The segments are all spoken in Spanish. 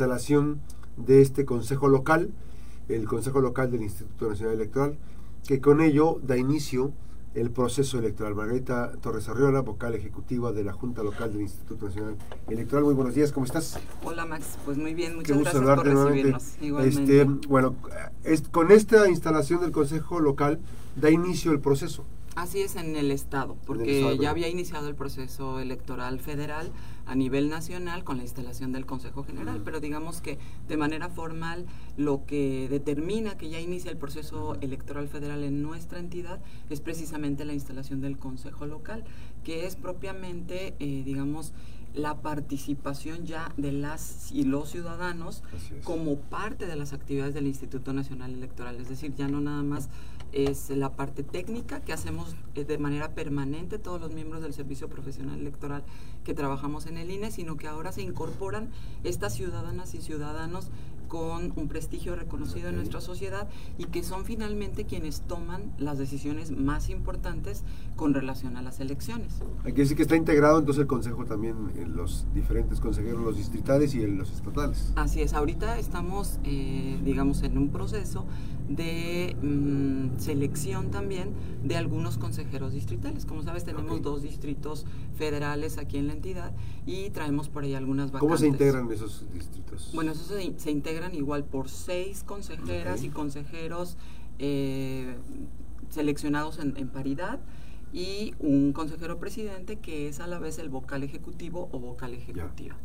instalación de este Consejo Local, el Consejo Local del Instituto Nacional Electoral, que con ello da inicio el proceso electoral. Margarita Torres Arriola, vocal ejecutiva de la Junta Local del Instituto Nacional Electoral. Muy buenos días, ¿cómo estás? Hola Max, pues muy bien, muchas Qué gusto gracias por recibirnos. Igualmente. Este, bueno, es- con esta instalación del Consejo Local da inicio el proceso. Así es en el Estado, porque Estado, ya había iniciado el proceso electoral federal a nivel nacional con la instalación del Consejo General, pero digamos que de manera formal lo que determina que ya inicia el proceso electoral federal en nuestra entidad es precisamente la instalación del Consejo Local, que es propiamente, eh, digamos, la participación ya de las y los ciudadanos como parte de las actividades del Instituto Nacional Electoral, es decir, ya no nada más es la parte técnica que hacemos eh, de manera permanente todos los miembros del Servicio Profesional Electoral que trabajamos en el INE, sino que ahora se incorporan estas ciudadanas y ciudadanos con un prestigio reconocido en Ok. nuestra sociedad y que son finalmente quienes toman las decisiones más importantes con relación a las elecciones. Hay que decir que está integrado entonces el Consejo también en los diferentes consejeros, los distritales y en los estatales. Así es, ahorita estamos, eh, digamos, en un proceso de mm, selección también de algunos consejeros distritales. Como sabes, tenemos Ok. dos distritos federales aquí en la entidad y traemos por ahí algunas vacantes. ¿Cómo se integran esos distritos? Bueno, esos se, se integran igual por seis consejeras y consejeros eh, seleccionados en, en paridad y un consejero presidente que es a la vez el vocal ejecutivo o vocal ejecutiva.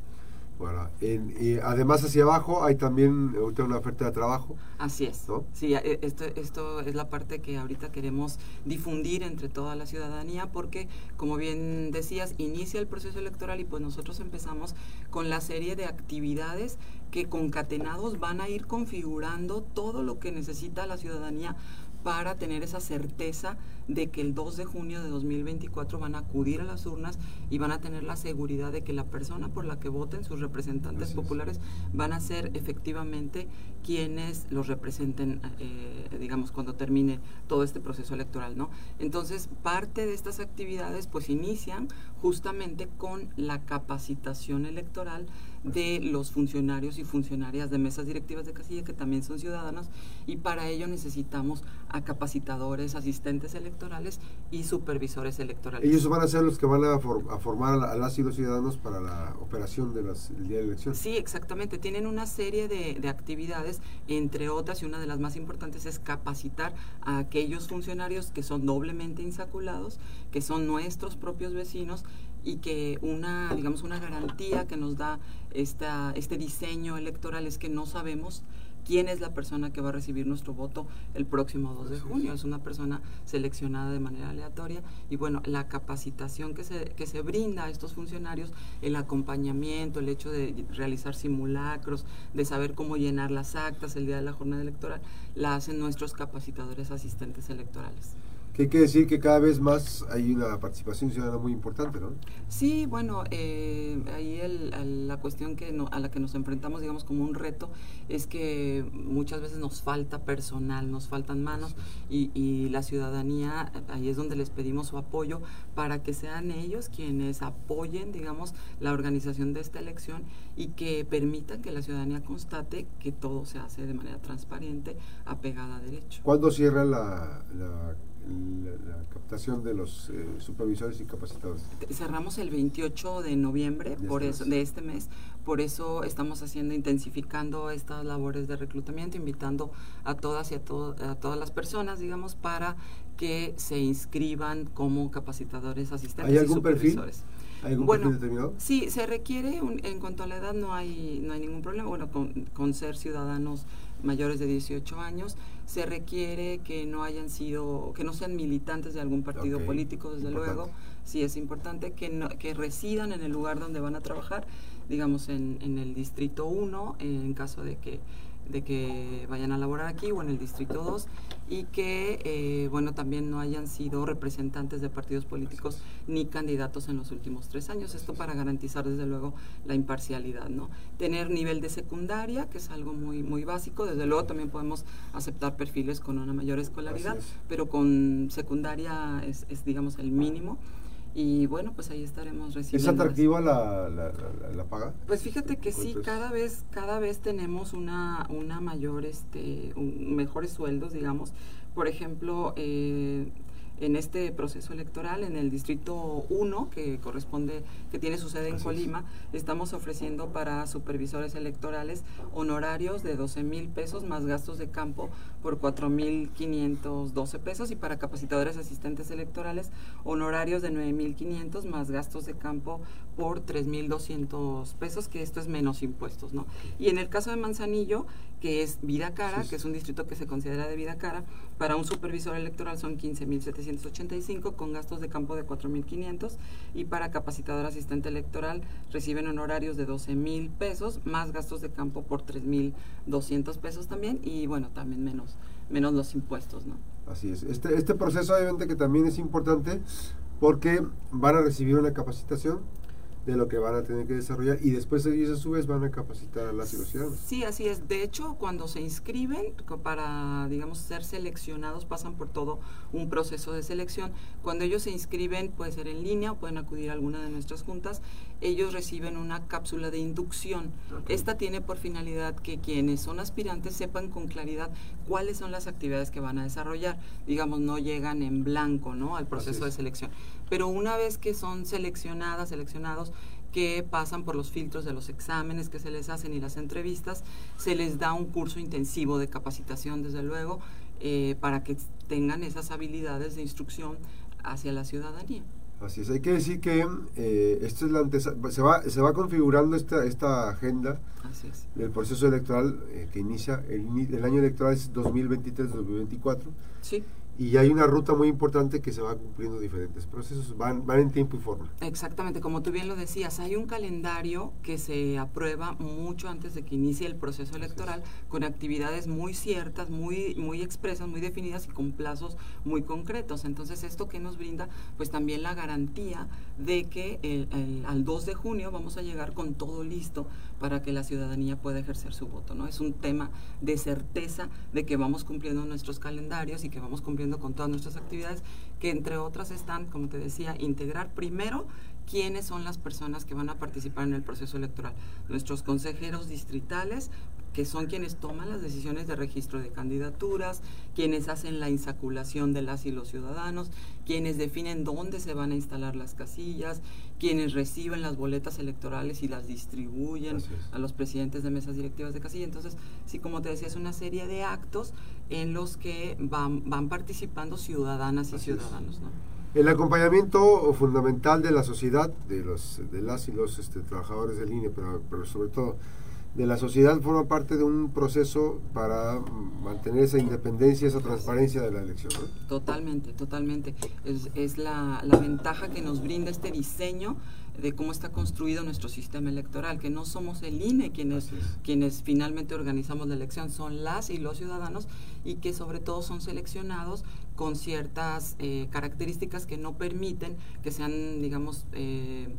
Bueno, en- y además hacia abajo hay también una oferta de trabajo. Así es. ¿No? Sí, e- esto, esto es la parte que ahorita queremos difundir entre toda la ciudadanía porque, como bien decías, inicia el proceso electoral y pues nosotros empezamos con la serie de actividades que concatenados van a ir configurando todo lo que necesita la ciudadanía para tener esa certeza de que el 2 de junio de 2024 van a acudir a las urnas y van a tener la seguridad de que la persona por la que voten, sus representantes Así es. populares, van a ser efectivamente quienes los representen, eh, digamos, cuando termine todo este proceso electoral, ¿no? Entonces, parte de estas actividades, pues, inician justamente con la capacitación electoral de los funcionarios y funcionarias de mesas directivas de casilla, que también son ciudadanos, y para ello necesitamos a capacitadores, asistentes electorales y supervisores electorales. Ellos van a ser los que van a, for- a formar a, la- a las y los ciudadanos para la operación de del día de elección. Sí, exactamente. Tienen una serie de, de actividades, entre otras, y una de las más importantes es capacitar a aquellos funcionarios que son doblemente insaculados, que son nuestros propios vecinos y que una, digamos, una garantía que nos da esta, este diseño electoral es que no sabemos quién es la persona que va a recibir nuestro voto el próximo 2 de junio. Es una persona seleccionada de manera aleatoria y bueno, la capacitación que se, que se brinda a estos funcionarios, el acompañamiento, el hecho de realizar simulacros, de saber cómo llenar las actas el día de la jornada electoral, la hacen nuestros capacitadores asistentes electorales. Que hay que decir que cada vez más hay una participación ciudadana muy importante, ¿no? Sí, bueno, eh, ahí el- la cuestión que no- a la que nos enfrentamos, digamos, como un reto, es que muchas veces nos falta personal, nos faltan manos y, y la ciudadanía, ahí es donde les pedimos su apoyo para que sean ellos quienes apoyen, digamos, la organización de esta elección y que permitan que la ciudadanía constate que todo se hace de manera transparente, apegada a derecho. ¿Cuándo cierra la, la, la- la captación de los eh, supervisores y capacitadores? Cerramos el 28 de noviembre De por este eso, mes. de este mes, por eso estamos haciendo, intensificando estas labores de reclutamiento, invitando a todas y a, to- a todas las personas, digamos, para que se inscriban como capacitadores asistentes ¿Hay y perfil? ¿Hay algún Bueno, determinado? Sí, se requiere, un- en cuanto a la edad no hay, no hay ningún problema, bueno, con, con ser ciudadanos mayores de 18 años, se requiere que no hayan sido, que no sean militantes de algún partido político, desde importante. luego, sí es importante que, no- que residan en el lugar donde van a trabajar, digamos en, en el distrito 1, en caso de que de que vayan a laborar aquí o en el distrito 2 y que eh, bueno también no hayan sido representantes de partidos políticos ni candidatos en los últimos tres años. Esto para garantizar desde luego la imparcialidad no tener nivel de secundaria que es algo muy muy básico. Desde luego también podemos aceptar perfiles con una mayor escolaridad es. pero con secundaria es, es digamos el mínimo y bueno, pues ahí estaremos recibiendo. ¿Es atractiva la, la, la, paga? Pues fíjate que sí, cada vez, cada vez tenemos una, una mayor, este, mejores sueldos, digamos. Por ejemplo, eh, en este proceso electoral, en el distrito 1, que corresponde, que tiene su sede en Colima, estamos ofreciendo para supervisores electorales honorarios de 12 mil pesos más gastos de campo por 4 mil 512 pesos y para capacitadores asistentes electorales honorarios de 9 mil 500 más gastos de campo por 3 mil 200 pesos, que esto es menos impuestos, ¿no? Y en el caso de Manzanillo, que es vida cara, que es un distrito que se considera de vida cara, para un supervisor electoral son 15 mil 785 con gastos de campo de 4 mil 500 y para capacitador asistente electoral reciben honorarios de 12 mil pesos más gastos de campo por 3 mil 200 pesos también y bueno, también menos, menos los impuestos, ¿no? Así es. Este, este proceso obviamente que también es importante porque van a recibir una capacitación de lo que van a tener que desarrollar y después ellos a su vez van a capacitar a las y Sí, así es. De hecho, cuando se inscriben para, digamos, ser seleccionados, pasan por todo un proceso de selección. Cuando ellos se inscriben, puede ser en línea o pueden acudir a alguna de nuestras juntas, ellos reciben una cápsula de inducción. Esta tiene por finalidad que quienes son aspirantes sepan con claridad cuáles son las actividades que van a desarrollar. Digamos, no llegan en blanco, ¿no? Al proceso de selección. Pero una vez que son seleccionadas, seleccionados, que pasan por los filtros de los exámenes que se les hacen y las entrevistas, se les da un curso intensivo de capacitación, desde luego, eh, para que tengan esas habilidades de instrucción hacia la ciudadanía. Así es, hay que decir que eh, esto es la se va se va configurando esta esta agenda del proceso electoral eh, que inicia el, el año electoral es 2023-2024. Sí y hay una ruta muy importante que se va cumpliendo diferentes procesos, van, van en tiempo y forma. Exactamente, como tú bien lo decías, hay un calendario que se aprueba mucho antes de que inicie el proceso electoral, con actividades muy ciertas, muy, muy expresas, muy definidas y con plazos muy concretos. Entonces, esto que nos brinda, pues también la garantía de que el, al 2 de junio vamos a llegar con todo listo para que la ciudadanía pueda ejercer su voto. ¿no? Es un tema de certeza de que vamos cumpliendo nuestros calendarios y que vamos cumpliendo con todas nuestras actividades, que entre otras están, como te decía, integrar primero quiénes son las personas que van a participar en el proceso electoral. Nuestros consejeros distritales, que son quienes toman las decisiones de registro de candidaturas, quienes hacen la insaculación de las y los ciudadanos, quienes definen dónde se van a instalar las casillas, quienes reciben las boletas electorales y las distribuyen a los presidentes de mesas directivas de casilla. Entonces, sí, como te decía, es una serie de actos en los que van, van participando ciudadanas y ciudadanos. El acompañamiento fundamental de la sociedad, de, los, de las y los este, trabajadores del INE, pero, pero sobre todo de la sociedad forma parte de un proceso para mantener esa independencia, esa transparencia de la elección. Totalmente, totalmente. Es, es la, la, ventaja que nos brinda este diseño de cómo está construido nuestro sistema electoral, que no somos el INE quienes, quienes finalmente organizamos la elección, son las y los ciudadanos y que sobre todo son seleccionados con ciertas eh, características que no permiten que sean, digamos, eh,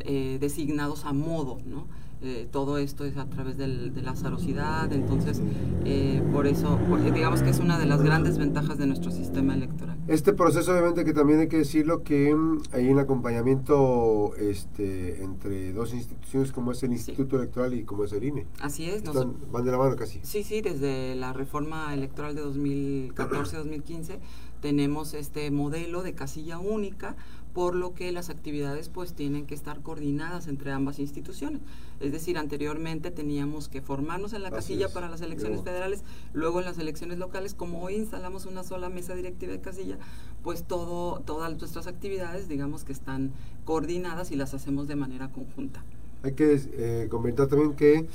eh, designados a modo, ¿no? Eh, todo esto es a través del, de la azarosidad, entonces eh, por eso digamos que es una de las grandes ventajas de nuestro sistema electoral. Este proceso obviamente que también hay que decirlo que mm, hay un acompañamiento este, entre dos instituciones como es el Instituto Electoral y como es el INE. Así es. van de la mano casi. Sí, sí, desde la reforma electoral de 2014-2015 tenemos este modelo de casilla única por lo que las actividades pues tienen que estar coordinadas entre ambas instituciones. Es decir, anteriormente teníamos que formarnos en la casilla para las elecciones federales, luego en las elecciones locales, como hoy instalamos una sola mesa directiva de casilla, pues todo, todas nuestras actividades digamos que están coordinadas y las hacemos de manera conjunta. Hay que eh, comentar también que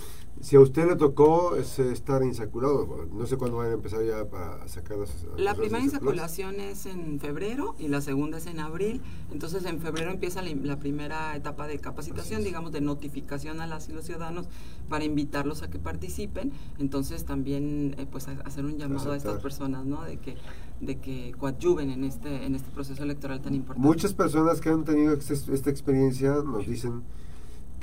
si a usted le tocó estar insaculado, no sé cuándo van a empezar ya para sacar las... La primera insaculación es en febrero y la segunda es en abril. Entonces en febrero empieza la, primera etapa de capacitación, digamos, de notificación a las y los ciudadanos para invitarlos a que participen. Entonces también eh, pues hacer un llamado a estas personas, ¿no? De que de que coadyuven en este en este proceso electoral tan importante. Muchas personas que han tenido esta experiencia nos dicen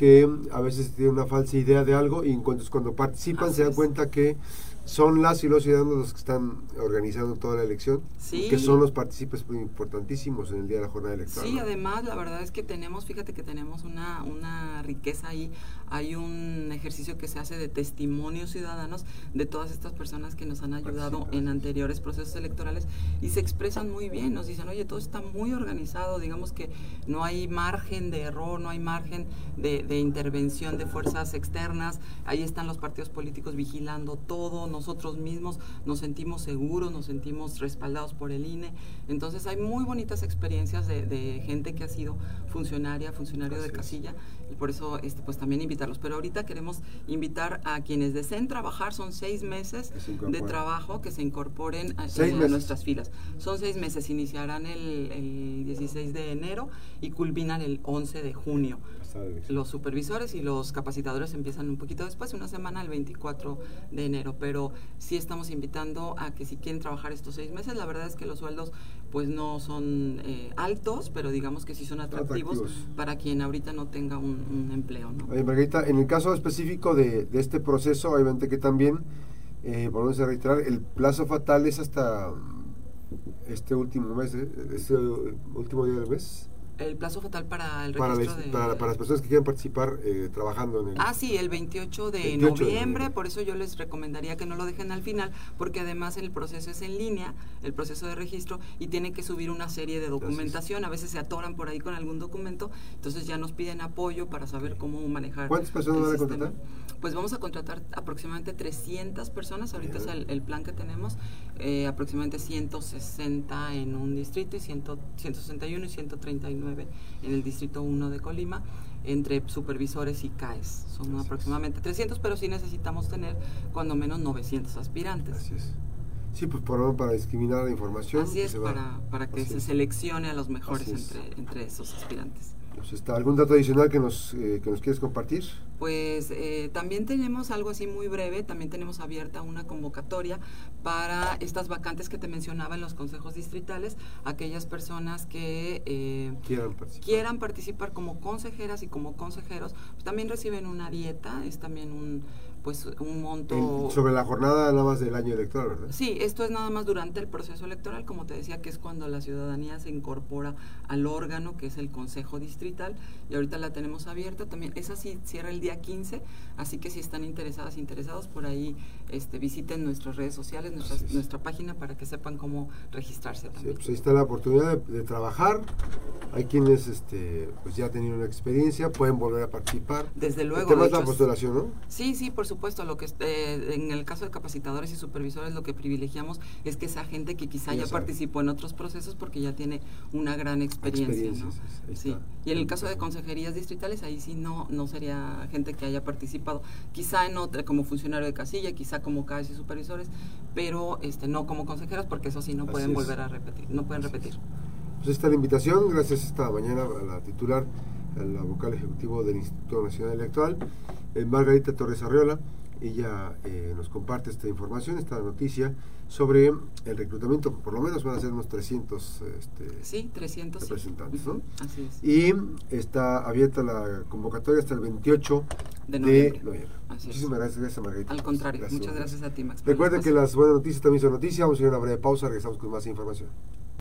que a veces tienen una falsa idea de algo y entonces cuando participan se dan cuenta que son las y los ciudadanos los que están organizando toda la elección, que son los partícipes importantísimos en el día de la jornada electoral. Sí, además la verdad es que tenemos, fíjate que tenemos una, una riqueza ahí, hay un ejercicio que se hace de testimonios ciudadanos de todas estas personas que nos han ayudado en anteriores procesos electorales y se expresan muy bien, nos dicen, oye, todo está muy organizado, digamos que no hay margen de error, no hay margen de, de intervención de fuerzas externas, ahí están los partidos políticos vigilando todo, nosotros mismos nos sentimos seguros, nos sentimos respaldados por el INE. Entonces hay muy bonitas experiencias de, gente que ha sido funcionaria, funcionario de casilla y por eso este, pues también invitarlos. Pero ahorita queremos invitar a quienes deseen trabajar, son seis meses de trabajo que se incorporen a, nuestras filas. Son seis meses, iniciarán el, el 16 de enero y culminan el 11 de junio. Los supervisores y los capacitadores empiezan un poquito después, una semana el 24 de enero, pero sí estamos invitando a que si quieren trabajar estos seis meses, la verdad es que los sueldos pues no son eh, altos, pero digamos que sí son atractivos, para quien ahorita no tenga un, empleo. ¿no? Margarita, en el caso específico de, este proceso, obviamente que también, eh, volvemos a reiterar, el plazo fatal es hasta este último mes, ¿eh? este último día del mes el plazo fatal para el registro para, de, para, para, las personas que quieran participar eh, trabajando en el... Ah, sí, el 28 de, noviembre, por eso yo les recomendaría que no lo dejen al final, porque además el proceso es en línea, el proceso de registro, y tienen que subir una serie de documentación, a veces se atoran por ahí con algún documento, entonces ya nos piden apoyo para saber cómo manejar. ¿Cuántas personas van a contratar? Pues vamos a contratar aproximadamente 300 personas, ahorita es el, plan que tenemos, eh, aproximadamente 160 en un distrito y 100, 161 y 139 en el Distrito 1 de Colima entre supervisores y CAES. Son aproximadamente 300, pero sí necesitamos tener cuando menos 900 aspirantes. Así es. Sí, pues por para discriminar la información. Así es, para, para que se seleccione a los mejores entre, entre esos aspirantes. Pues está, ¿Algún dato adicional que nos, eh, que nos quieres compartir? Pues eh, también tenemos algo así muy breve, también tenemos abierta una convocatoria para estas vacantes que te mencionaba en los consejos distritales, aquellas personas que eh, quieran, participar. como consejeras y como consejeros, pues también reciben una dieta, es también un pues un monto... sobre la jornada nada más del año electoral, ¿verdad? Sí, esto es nada más durante el proceso electoral, como te decía, que es cuando la ciudadanía se incorpora al órgano que es el Consejo Distrital y ahorita la tenemos abierta también. Esa sí cierra el día 15, así que si están interesadas, interesados, por ahí este, visiten nuestras redes sociales, nuestra página para que sepan cómo registrarse también. pues ahí está la oportunidad de, trabajar. Hay quienes este, pues ya tenido una experiencia, pueden volver a participar. Desde luego. El la postulación, ¿no? Sí, sí, por supuesto. Lo que eh, en el caso de capacitadores y supervisores, lo que privilegiamos es que esa gente que quizá ya, participó en otros procesos porque ya tiene una gran experiencia. Sí. Y en el caso de consejerías distritales, ahí sí no, no sería gente que haya participado. Quizá en otra, como funcionario de casilla, quizá como CAES y supervisores, pero este no como consejeros porque eso sí no pueden volver a repetir, no pueden repetir. Pues esta la invitación, gracias esta mañana a la titular, la vocal ejecutivo del Instituto Nacional Electoral, eh, Margarita Torres Arriola. Ella eh, nos comparte esta información, esta noticia sobre el reclutamiento, por lo menos van a ser unos 300 este, sí, 300, representantes. ¿no? Así es. Y está abierta la convocatoria hasta el 28 de noviembre. Muchísimas gracias, gracias Margarita. Al contrario, muchas gracias a ti, Max. Recuerden que las buenas noticias también son noticias. Vamos a ir a una breve pausa, regresamos con más información.